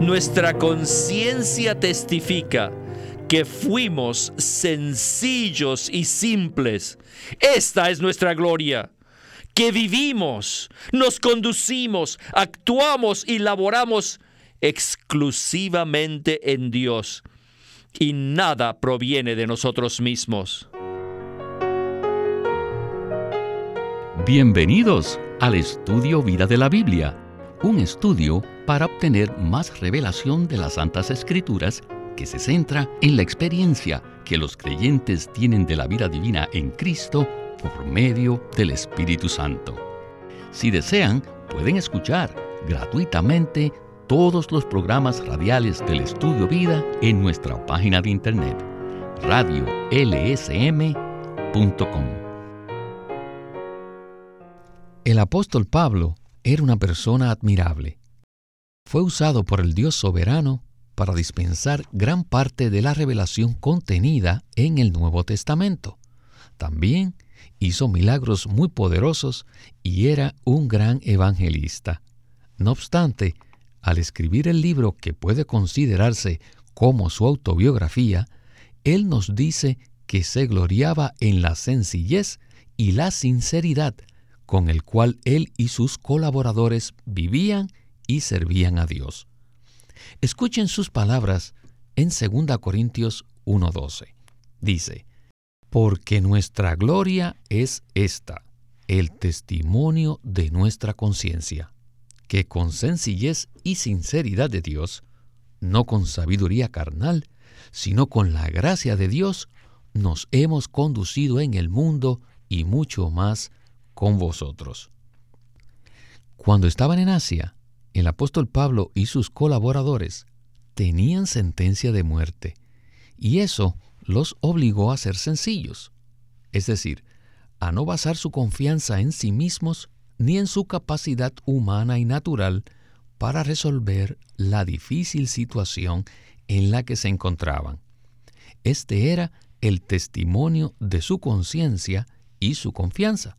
nuestra conciencia testifica que fuimos sencillos y simples. Esta es nuestra gloria que vivimos, nos conducimos, actuamos y laboramos exclusivamente en Dios y nada proviene de nosotros mismos. Bienvenidos al estudio Vida de la Biblia, un estudio para obtener más revelación de las Santas Escrituras que se centra en la experiencia que los creyentes tienen de la vida divina en Cristo por medio del Espíritu Santo. Si desean, pueden escuchar gratuitamente todos los programas radiales del Estudio Vida en nuestra página de internet radiolsm.com. El apóstol Pablo era una persona admirable. Fue usado por el Dios soberano para dispensar gran parte de la revelación contenida en el Nuevo Testamento. También hizo milagros muy poderosos y era un gran evangelista. No obstante, al escribir el libro que puede considerarse como su autobiografía, él nos dice que se gloriaba en la sencillez y la sinceridad con el cual él y sus colaboradores vivían y servían a Dios. Escuchen sus palabras en 2 Corintios 1:12. Dice, porque nuestra gloria es esta, el testimonio de nuestra conciencia, que con sencillez y sinceridad de Dios, no con sabiduría carnal, sino con la gracia de Dios, nos hemos conducido en el mundo y mucho más con vosotros. Cuando estaban en Asia, el apóstol Pablo y sus colaboradores tenían sentencia de muerte, y eso los obligó a ser sencillos, es decir, a no basar su confianza en sí mismos ni en su capacidad humana y natural para resolver la difícil situación en la que se encontraban. Este era el testimonio de su conciencia y su confianza.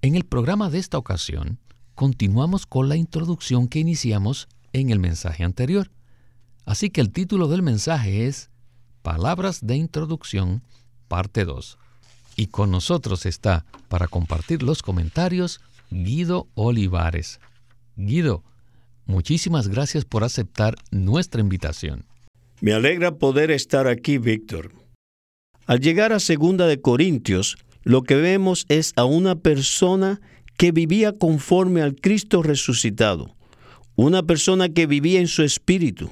En el programa de esta ocasión, continuamos con la introducción que iniciamos en el mensaje anterior. Así que el título del mensaje es Palabras de Introducción, parte 2. Y con nosotros está, para compartir los comentarios, Guido Olivares. Guido, muchísimas gracias por aceptar nuestra invitación. Me alegra poder estar aquí, Víctor. Al llegar a Segunda de Corintios, lo que vemos es a una persona que vivía conforme al Cristo resucitado, una persona que vivía en su espíritu.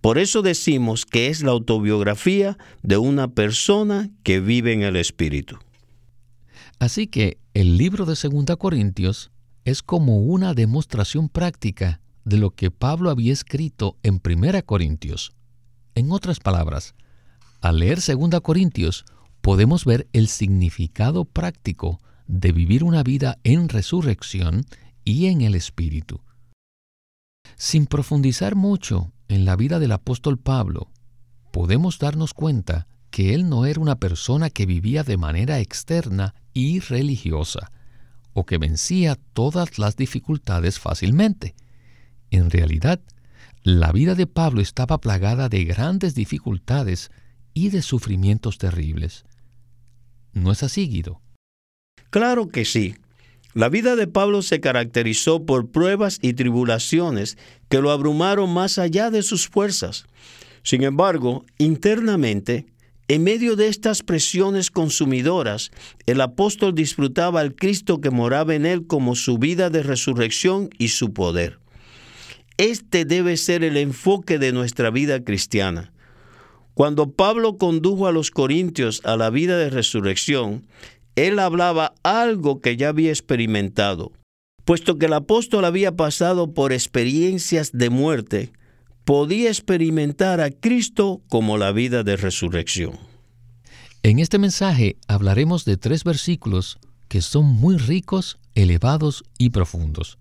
Por eso decimos que es la autobiografía de una persona que vive en el espíritu. Así que el libro de 2 Corintios es como una demostración práctica de lo que Pablo había escrito en 1 Corintios. En otras palabras, al leer 2 Corintios, podemos ver el significado práctico de vivir una vida en resurrección y en el Espíritu. Sin profundizar mucho en la vida del apóstol Pablo, podemos darnos cuenta que él no era una persona que vivía de manera externa y religiosa, o que vencía todas las dificultades fácilmente. En realidad, la vida de Pablo estaba plagada de grandes dificultades y de sufrimientos terribles. ¿No es así, Guido? Claro que sí. La vida de Pablo se caracterizó por pruebas y tribulaciones que lo abrumaron más allá de sus fuerzas. Sin embargo, internamente, en medio de estas presiones consumidoras, el apóstol disfrutaba al Cristo que moraba en él como su vida de resurrección y su poder. Este debe ser el enfoque de nuestra vida cristiana. Cuando Pablo condujo a los corintios a la vida de resurrección, él hablaba algo que ya había experimentado. Puesto que el apóstol había pasado por experiencias de muerte, podía experimentar a Cristo como la vida de resurrección. En este mensaje hablaremos de tres versículos que son muy ricos, elevados y profundos.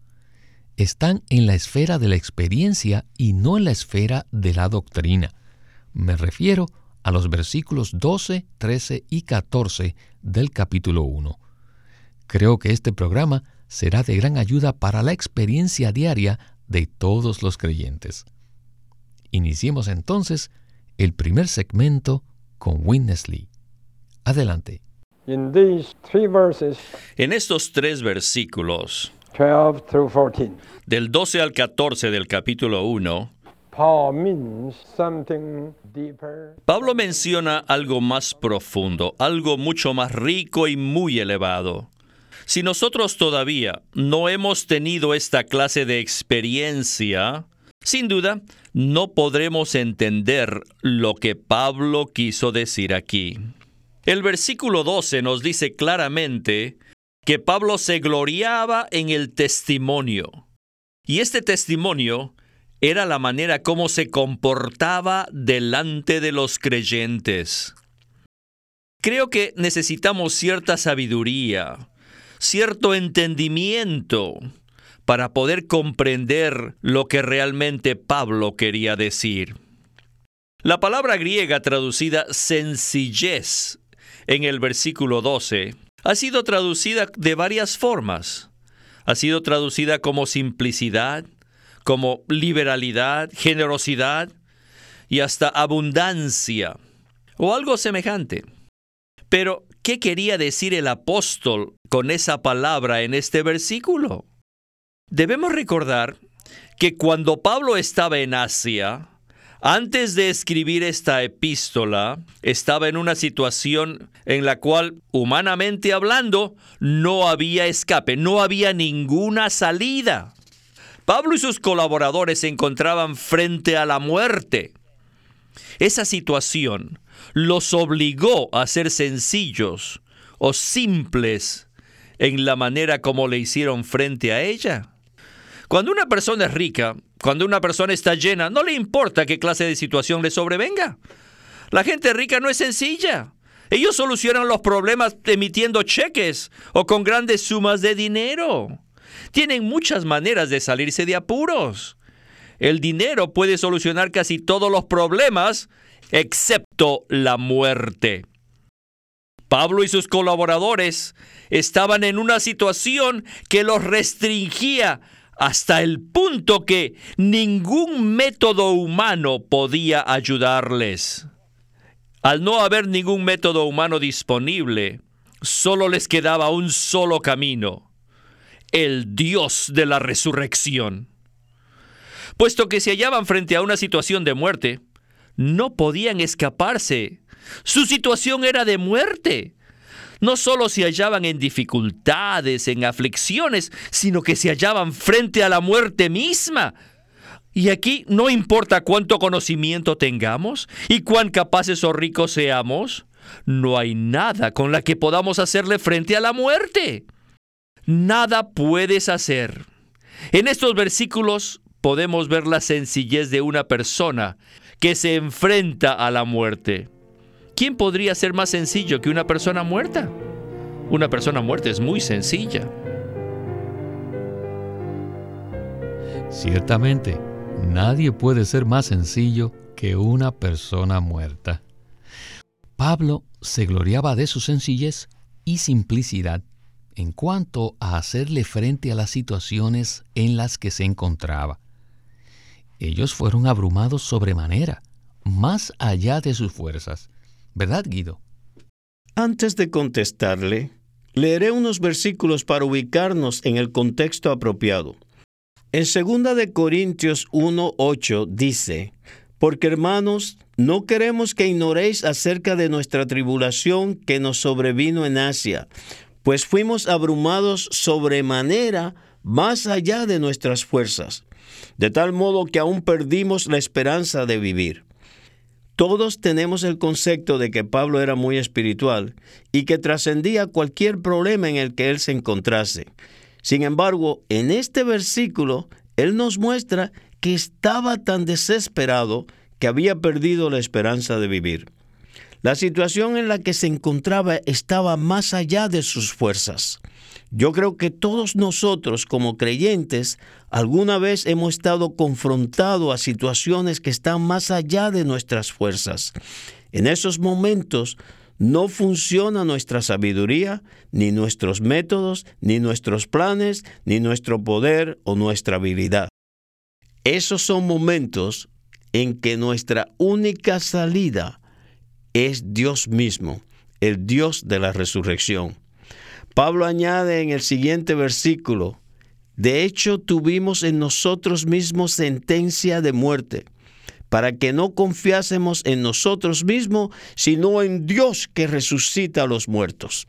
Están en la esfera de la experiencia y no en la esfera de la doctrina. Me refiero a los versículos 12, 13 y 14 del capítulo 1. Creo que este programa será de gran ayuda para la experiencia diaria de todos los creyentes. Iniciemos entonces el primer segmento con Witness Lee. Adelante. En estos tres versículos, del 12 al 14 del capítulo 1, Pablo menciona algo más profundo, algo mucho más rico y muy elevado. Si nosotros todavía no hemos tenido esta clase de experiencia, sin duda, no podremos entender lo que Pablo quiso decir aquí. El versículo 12 nos dice claramente que Pablo se gloriaba en el testimonio. Y este testimonio era la manera como se comportaba delante de los creyentes. Creo que necesitamos cierta sabiduría, cierto entendimiento para poder comprender lo que realmente Pablo quería decir. La palabra griega traducida sencillez en el versículo 12 ha sido traducida de varias formas. Ha sido traducida como simplicidad, como liberalidad, generosidad y hasta abundancia o algo semejante. Pero, ¿qué quería decir el apóstol con esa palabra en este versículo? Debemos recordar que cuando Pablo estaba en Asia, antes de escribir esta epístola, estaba en una situación en la cual, humanamente hablando, no había escape, no había ninguna salida. Pablo y sus colaboradores se encontraban frente a la muerte. Esa situación los obligó a ser sencillos o simples en la manera como le hicieron frente a ella. Cuando una persona es rica, cuando una persona está llena, no le importa qué clase de situación le sobrevenga. La gente rica no es sencilla. Ellos solucionan los problemas emitiendo cheques o con grandes sumas de dinero. Tienen muchas maneras de salirse de apuros. El dinero puede solucionar casi todos los problemas, excepto la muerte. Pablo y sus colaboradores estaban en una situación que los restringía hasta el punto que ningún método humano podía ayudarles. Al no haber ningún método humano disponible, solo les quedaba un solo camino, el Dios de la resurrección. Puesto que se hallaban frente a una situación de muerte, no podían escaparse. Su situación era de muerte no solo se hallaban en dificultades, en aflicciones, sino que se hallaban frente a la muerte misma. Y aquí no importa cuánto conocimiento tengamos y cuán capaces o ricos seamos, no hay nada con la que podamos hacerle frente a la muerte. Nada puedes hacer. En estos versículos podemos ver la sencillez de una persona que se enfrenta a la muerte. ¿Quién podría ser más sencillo que una persona muerta? Una persona muerta es muy sencilla. Ciertamente, nadie puede ser más sencillo que una persona muerta. Pablo se gloriaba de su sencillez y simplicidad en cuanto a hacerle frente a las situaciones en las que se encontraba. Ellos fueron abrumados sobremanera, más allá de sus fuerzas. ¿Verdad, Guido? Antes de contestarle, leeré unos versículos para ubicarnos en el contexto apropiado. En 2 de Corintios 1:8 dice, "Porque hermanos, no queremos que ignoréis acerca de nuestra tribulación que nos sobrevino en Asia, pues fuimos abrumados sobremanera más allá de nuestras fuerzas, de tal modo que aún perdimos la esperanza de vivir." Todos tenemos el concepto de que Pablo era muy espiritual y que trascendía cualquier problema en el que él se encontrase. Sin embargo, en este versículo, él nos muestra que estaba tan desesperado que había perdido la esperanza de vivir. La situación en la que se encontraba estaba más allá de sus fuerzas. Yo creo que todos nosotros como creyentes alguna vez hemos estado confrontados a situaciones que están más allá de nuestras fuerzas. En esos momentos no funciona nuestra sabiduría, ni nuestros métodos, ni nuestros planes, ni nuestro poder o nuestra habilidad. Esos son momentos en que nuestra única salida es Dios mismo, el Dios de la resurrección. Pablo añade en el siguiente versículo, de hecho tuvimos en nosotros mismos sentencia de muerte, para que no confiásemos en nosotros mismos, sino en Dios que resucita a los muertos.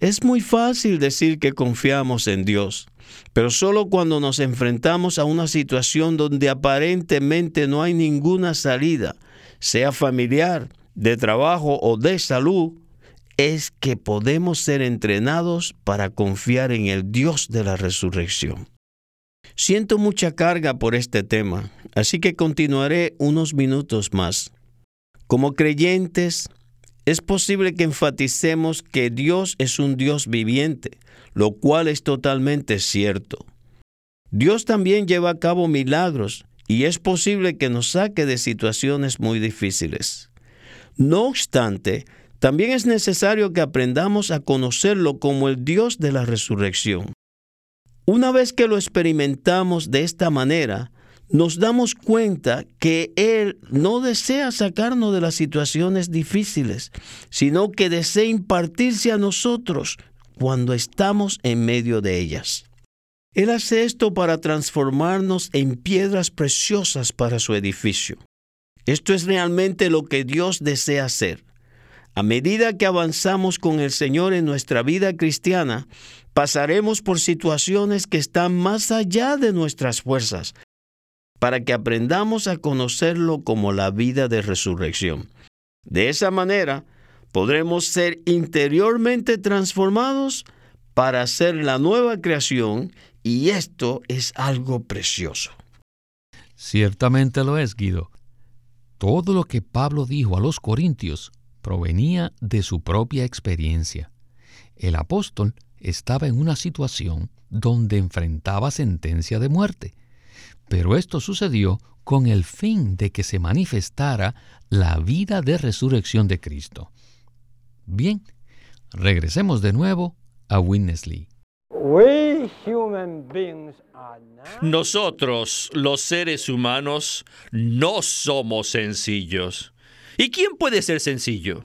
Es muy fácil decir que confiamos en Dios, pero solo cuando nos enfrentamos a una situación donde aparentemente no hay ninguna salida, sea familiar, de trabajo o de salud, es que podemos ser entrenados para confiar en el Dios de la resurrección. Siento mucha carga por este tema, así que continuaré unos minutos más. Como creyentes, es posible que enfaticemos que Dios es un Dios viviente, lo cual es totalmente cierto. Dios también lleva a cabo milagros y es posible que nos saque de situaciones muy difíciles. No obstante, también es necesario que aprendamos a conocerlo como el Dios de la resurrección. Una vez que lo experimentamos de esta manera, nos damos cuenta que Él no desea sacarnos de las situaciones difíciles, sino que desea impartirse a nosotros cuando estamos en medio de ellas. Él hace esto para transformarnos en piedras preciosas para su edificio. Esto es realmente lo que Dios desea hacer. A medida que avanzamos con el Señor en nuestra vida cristiana, pasaremos por situaciones que están más allá de nuestras fuerzas, para que aprendamos a conocerlo como la vida de resurrección. De esa manera, podremos ser interiormente transformados para ser la nueva creación y esto es algo precioso. Ciertamente lo es, Guido. Todo lo que Pablo dijo a los corintios provenía de su propia experiencia. El apóstol estaba en una situación donde enfrentaba sentencia de muerte, pero esto sucedió con el fin de que se manifestara la vida de resurrección de Cristo. Bien, regresemos de nuevo a Witness nosotros, los seres humanos, no somos sencillos. ¿Y quién puede ser sencillo?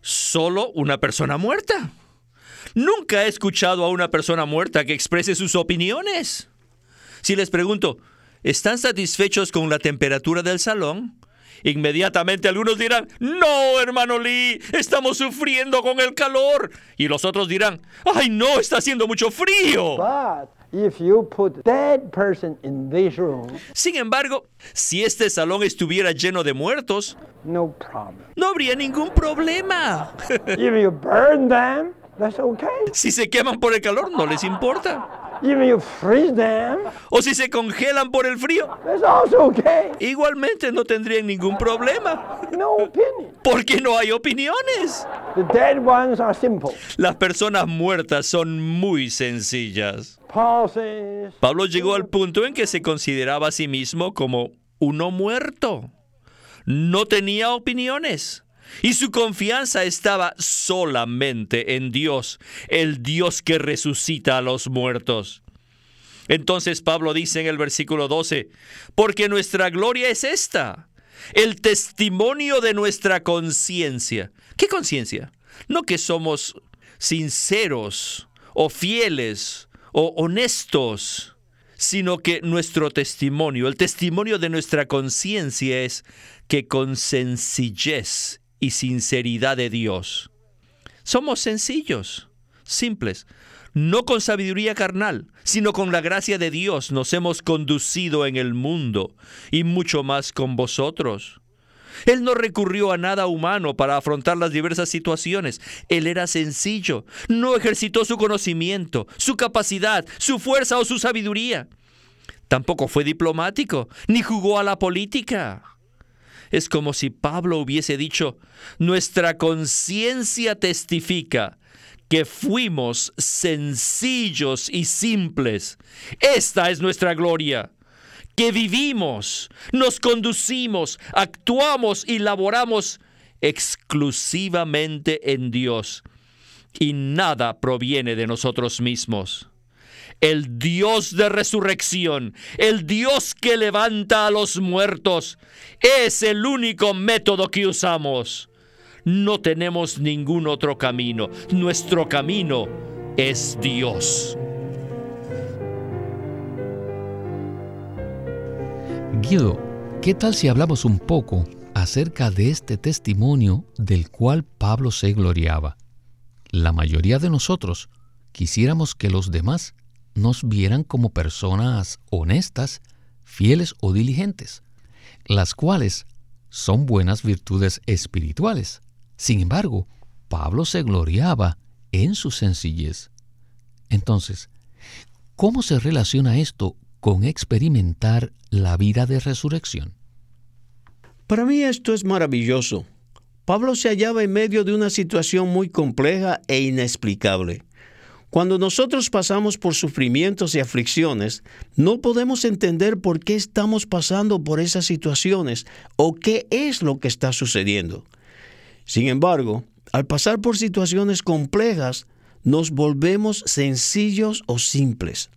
Solo una persona muerta. Nunca he escuchado a una persona muerta que exprese sus opiniones. Si les pregunto, ¿están satisfechos con la temperatura del salón? Inmediatamente algunos dirán, no, hermano Lee, estamos sufriendo con el calor. Y los otros dirán, ay, no, está haciendo mucho frío. Sin embargo, si este salón estuviera lleno de muertos, no, habría ningún problema. Si se queman por el calor, no les importa. O si se congelan por el frío. Igualmente no tendrían ningún problema. Porque no hay opiniones. Las personas muertas son muy sencillas. Pablo llegó al punto en que se consideraba a sí mismo como uno muerto. No tenía opiniones. Y su confianza estaba solamente en Dios, el Dios que resucita a los muertos. Entonces Pablo dice en el versículo 12, porque nuestra gloria es esta, el testimonio de nuestra conciencia. ¿Qué conciencia? No que somos sinceros o fieles o honestos, sino que nuestro testimonio, el testimonio de nuestra conciencia es que con sencillez y sinceridad de Dios. Somos sencillos, simples, no con sabiduría carnal, sino con la gracia de Dios nos hemos conducido en el mundo y mucho más con vosotros. Él no recurrió a nada humano para afrontar las diversas situaciones. Él era sencillo, no ejercitó su conocimiento, su capacidad, su fuerza o su sabiduría. Tampoco fue diplomático, ni jugó a la política. Es como si Pablo hubiese dicho, nuestra conciencia testifica que fuimos sencillos y simples. Esta es nuestra gloria, que vivimos, nos conducimos, actuamos y laboramos exclusivamente en Dios, y nada proviene de nosotros mismos. El Dios de resurrección, el Dios que levanta a los muertos, es el único método que usamos. No tenemos ningún otro camino. Nuestro camino es Dios. Guido, ¿qué tal si hablamos un poco acerca de este testimonio del cual Pablo se gloriaba? La mayoría de nosotros quisiéramos que los demás nos vieran como personas honestas, fieles o diligentes, las cuales son buenas virtudes espirituales. Sin embargo, Pablo se gloriaba en su sencillez. Entonces, ¿cómo se relaciona esto con experimentar la vida de resurrección? Para mí esto es maravilloso. Pablo se hallaba en medio de una situación muy compleja e inexplicable. Cuando nosotros pasamos por sufrimientos y aflicciones, no podemos entender por qué estamos pasando por esas situaciones o qué es lo que está sucediendo. Sin embargo, al pasar por situaciones complejas, nos volvemos sencillos o simples.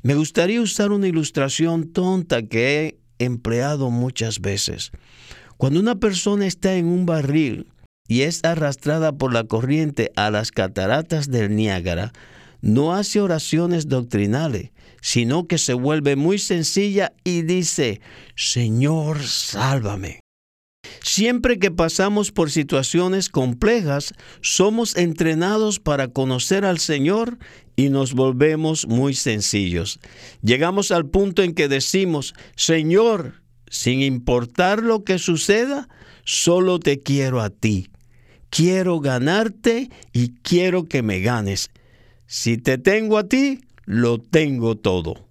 Me gustaría usar una ilustración tonta que he empleado muchas veces. Cuando una persona está en un barril y es arrastrada por la corriente a las cataratas del Niágara, no hace oraciones doctrinales, sino que se vuelve muy sencilla y dice, Señor, sálvame. Siempre que pasamos por situaciones complejas, somos entrenados para conocer al Señor y nos volvemos muy sencillos. Llegamos al punto en que decimos, Señor, sin importar lo que suceda, solo te quiero a ti. Quiero ganarte y quiero que me ganes. Si te tengo a ti, lo tengo todo.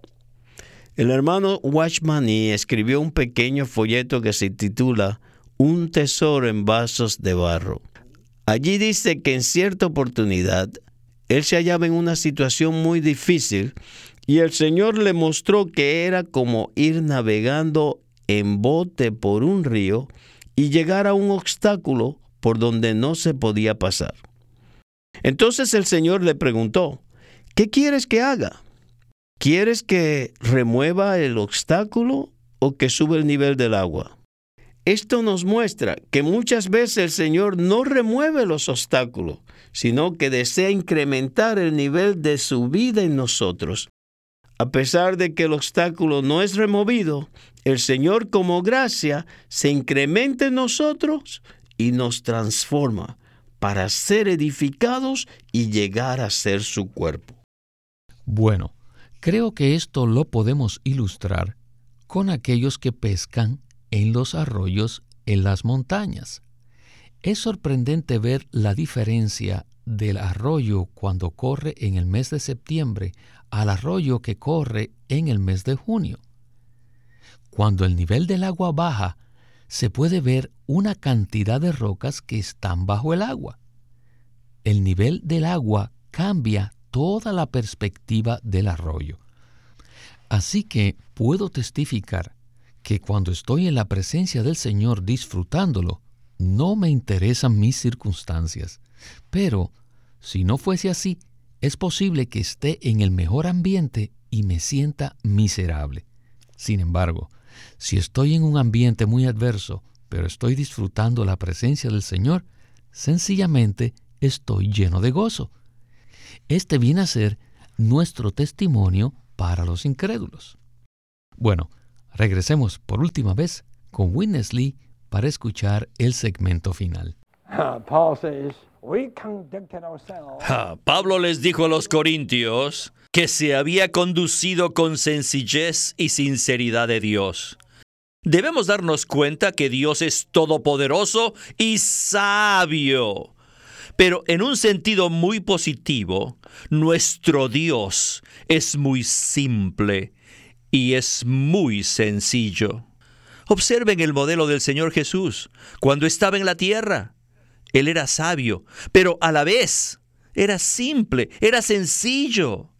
El hermano Watchmani escribió un pequeño folleto que se titula Un tesoro en vasos de barro. Allí dice que en cierta oportunidad él se hallaba en una situación muy difícil y el Señor le mostró que era como ir navegando en bote por un río y llegar a un obstáculo por donde no se podía pasar. Entonces el Señor le preguntó, ¿qué quieres que haga? ¿Quieres que remueva el obstáculo o que sube el nivel del agua? Esto nos muestra que muchas veces el Señor no remueve los obstáculos, sino que desea incrementar el nivel de su vida en nosotros. A pesar de que el obstáculo no es removido, el Señor como gracia se incrementa en nosotros y nos transforma para ser edificados y llegar a ser su cuerpo. Bueno, creo que esto lo podemos ilustrar con aquellos que pescan en los arroyos en las montañas. Es sorprendente ver la diferencia del arroyo cuando corre en el mes de septiembre al arroyo que corre en el mes de junio. Cuando el nivel del agua baja, se puede ver una cantidad de rocas que están bajo el agua. El nivel del agua cambia toda la perspectiva del arroyo. Así que puedo testificar que cuando estoy en la presencia del Señor disfrutándolo, no me interesan mis circunstancias. Pero, si no fuese así, es posible que esté en el mejor ambiente y me sienta miserable. Sin embargo, si estoy en un ambiente muy adverso, pero estoy disfrutando la presencia del Señor, sencillamente estoy lleno de gozo. Este viene a ser nuestro testimonio para los incrédulos. Bueno, regresemos por última vez con Witness Lee para escuchar el segmento final. Pablo les dijo a los corintios que se había conducido con sencillez y sinceridad de Dios. Debemos darnos cuenta que Dios es todopoderoso y sabio. Pero en un sentido muy positivo, nuestro Dios es muy simple y es muy sencillo. Observen el modelo del Señor Jesús cuando estaba en la tierra. Él era sabio, pero a la vez era simple, era sencillo.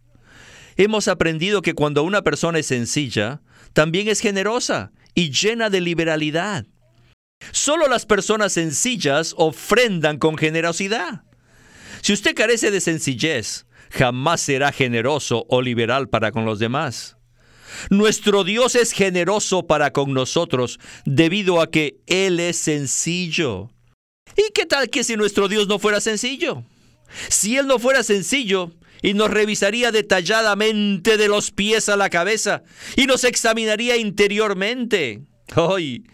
Hemos aprendido que cuando una persona es sencilla, también es generosa y llena de liberalidad. Solo las personas sencillas ofrendan con generosidad. Si usted carece de sencillez, jamás será generoso o liberal para con los demás. Nuestro Dios es generoso para con nosotros debido a que Él es sencillo. ¿Y qué tal que si nuestro Dios no fuera sencillo? Si Él no fuera sencillo y nos revisaría detalladamente de los pies a la cabeza y nos examinaría interiormente. Hoy.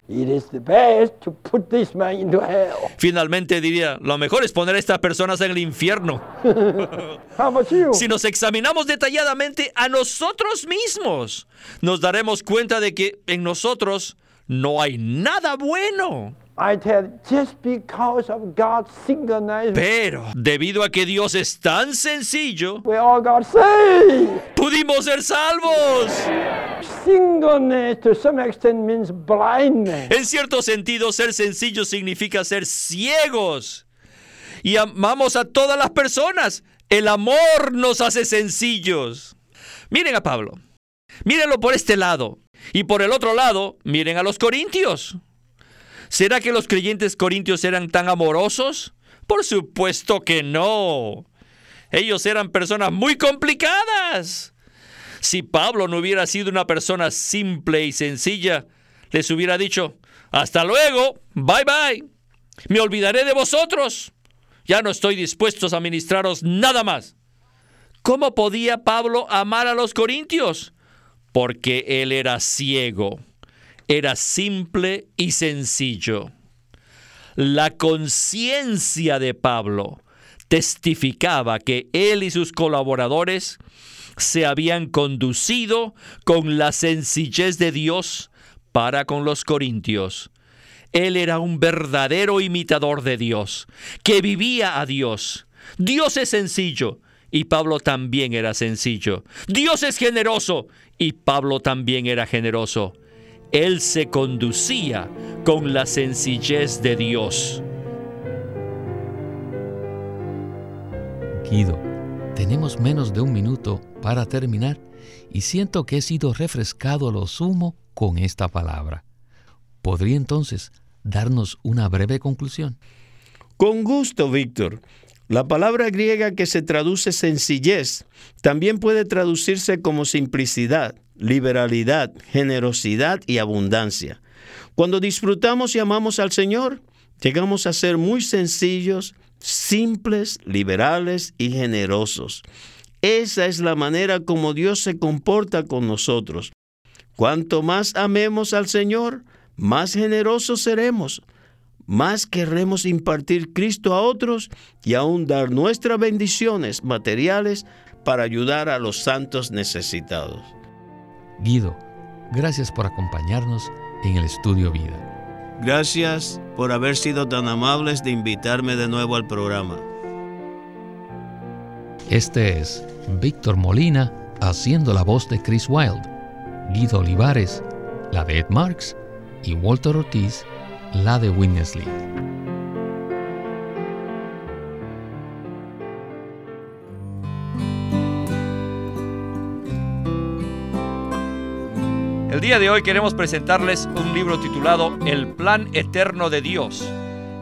Finalmente diría, lo mejor es poner a estas personas en el infierno. si nos examinamos detalladamente a nosotros mismos, nos daremos cuenta de que en nosotros no hay nada bueno. Pero debido a que Dios es tan sencillo, pudimos ser salvos. En cierto sentido, ser sencillo significa ser ciegos. Y amamos a todas las personas. El amor nos hace sencillos. Miren a Pablo. Mírenlo por este lado. Y por el otro lado, miren a los corintios. ¿Será que los creyentes corintios eran tan amorosos? Por supuesto que no. Ellos eran personas muy complicadas. Si Pablo no hubiera sido una persona simple y sencilla, les hubiera dicho, hasta luego, bye bye, me olvidaré de vosotros, ya no estoy dispuesto a ministraros nada más. ¿Cómo podía Pablo amar a los corintios? Porque él era ciego era simple y sencillo. La conciencia de Pablo testificaba que él y sus colaboradores se habían conducido con la sencillez de Dios para con los corintios. Él era un verdadero imitador de Dios, que vivía a Dios. Dios es sencillo y Pablo también era sencillo. Dios es generoso y Pablo también era generoso él se conducía con la sencillez de Dios. Guido, tenemos menos de un minuto para terminar y siento que he sido refrescado a lo sumo con esta palabra. ¿Podría entonces darnos una breve conclusión? Con gusto, Víctor. La palabra griega que se traduce sencillez también puede traducirse como simplicidad liberalidad, generosidad y abundancia. Cuando disfrutamos y amamos al Señor, llegamos a ser muy sencillos, simples, liberales y generosos. Esa es la manera como Dios se comporta con nosotros. Cuanto más amemos al Señor, más generosos seremos, más querremos impartir Cristo a otros y aún dar nuestras bendiciones materiales para ayudar a los santos necesitados. Guido, gracias por acompañarnos en el estudio Vida. Gracias por haber sido tan amables de invitarme de nuevo al programa. Este es Víctor Molina haciendo la voz de Chris Wilde, Guido Olivares, la de Ed Marks y Walter Ortiz, la de Winnesley. El día de hoy queremos presentarles un libro titulado El Plan Eterno de Dios,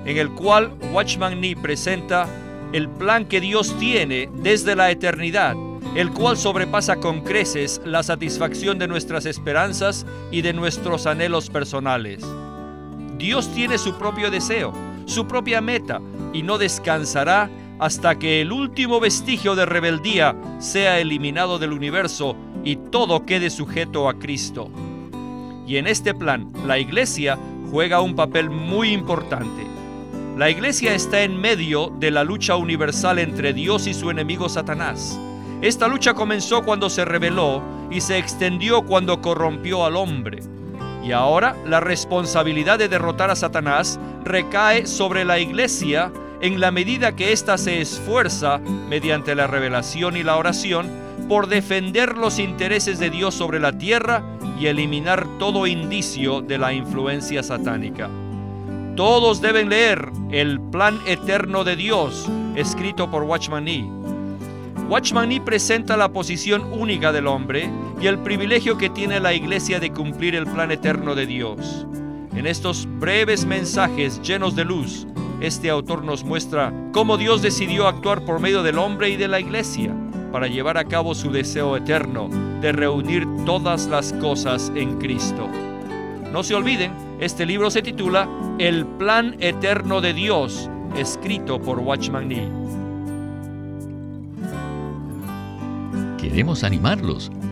en el cual Watchman Nee presenta el plan que Dios tiene desde la eternidad, el cual sobrepasa con creces la satisfacción de nuestras esperanzas y de nuestros anhelos personales. Dios tiene su propio deseo, su propia meta, y no descansará hasta que el último vestigio de rebeldía sea eliminado del universo y todo quede sujeto a Cristo. Y en este plan, la iglesia juega un papel muy importante. La iglesia está en medio de la lucha universal entre Dios y su enemigo Satanás. Esta lucha comenzó cuando se rebeló y se extendió cuando corrompió al hombre. Y ahora la responsabilidad de derrotar a Satanás recae sobre la iglesia en la medida que ésta se esfuerza, mediante la revelación y la oración, por defender los intereses de Dios sobre la tierra y eliminar todo indicio de la influencia satánica. Todos deben leer El Plan Eterno de Dios, escrito por Watchman Nee. Watchman Nee presenta la posición única del hombre y el privilegio que tiene la iglesia de cumplir el plan eterno de Dios. En estos breves mensajes llenos de luz, este autor nos muestra cómo Dios decidió actuar por medio del hombre y de la iglesia para llevar a cabo su deseo eterno de reunir todas las cosas en Cristo. No se olviden, este libro se titula El Plan Eterno de Dios, escrito por Watchman Nee. Queremos animarlos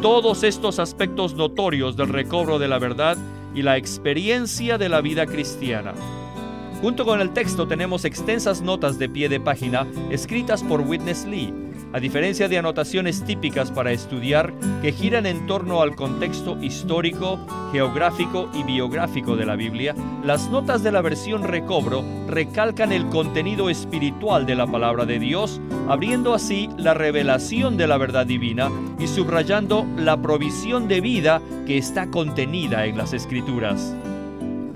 todos estos aspectos notorios del recobro de la verdad y la experiencia de la vida cristiana. Junto con el texto tenemos extensas notas de pie de página escritas por Witness Lee, a diferencia de anotaciones típicas para estudiar que giran en torno al contexto histórico, geográfico y biográfico de la Biblia, las notas de la versión recobro recalcan el contenido espiritual de la palabra de Dios, abriendo así la revelación de la verdad divina y subrayando la provisión de vida que está contenida en las escrituras.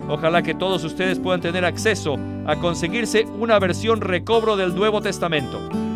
Ojalá que todos ustedes puedan tener acceso a conseguirse una versión recobro del Nuevo Testamento.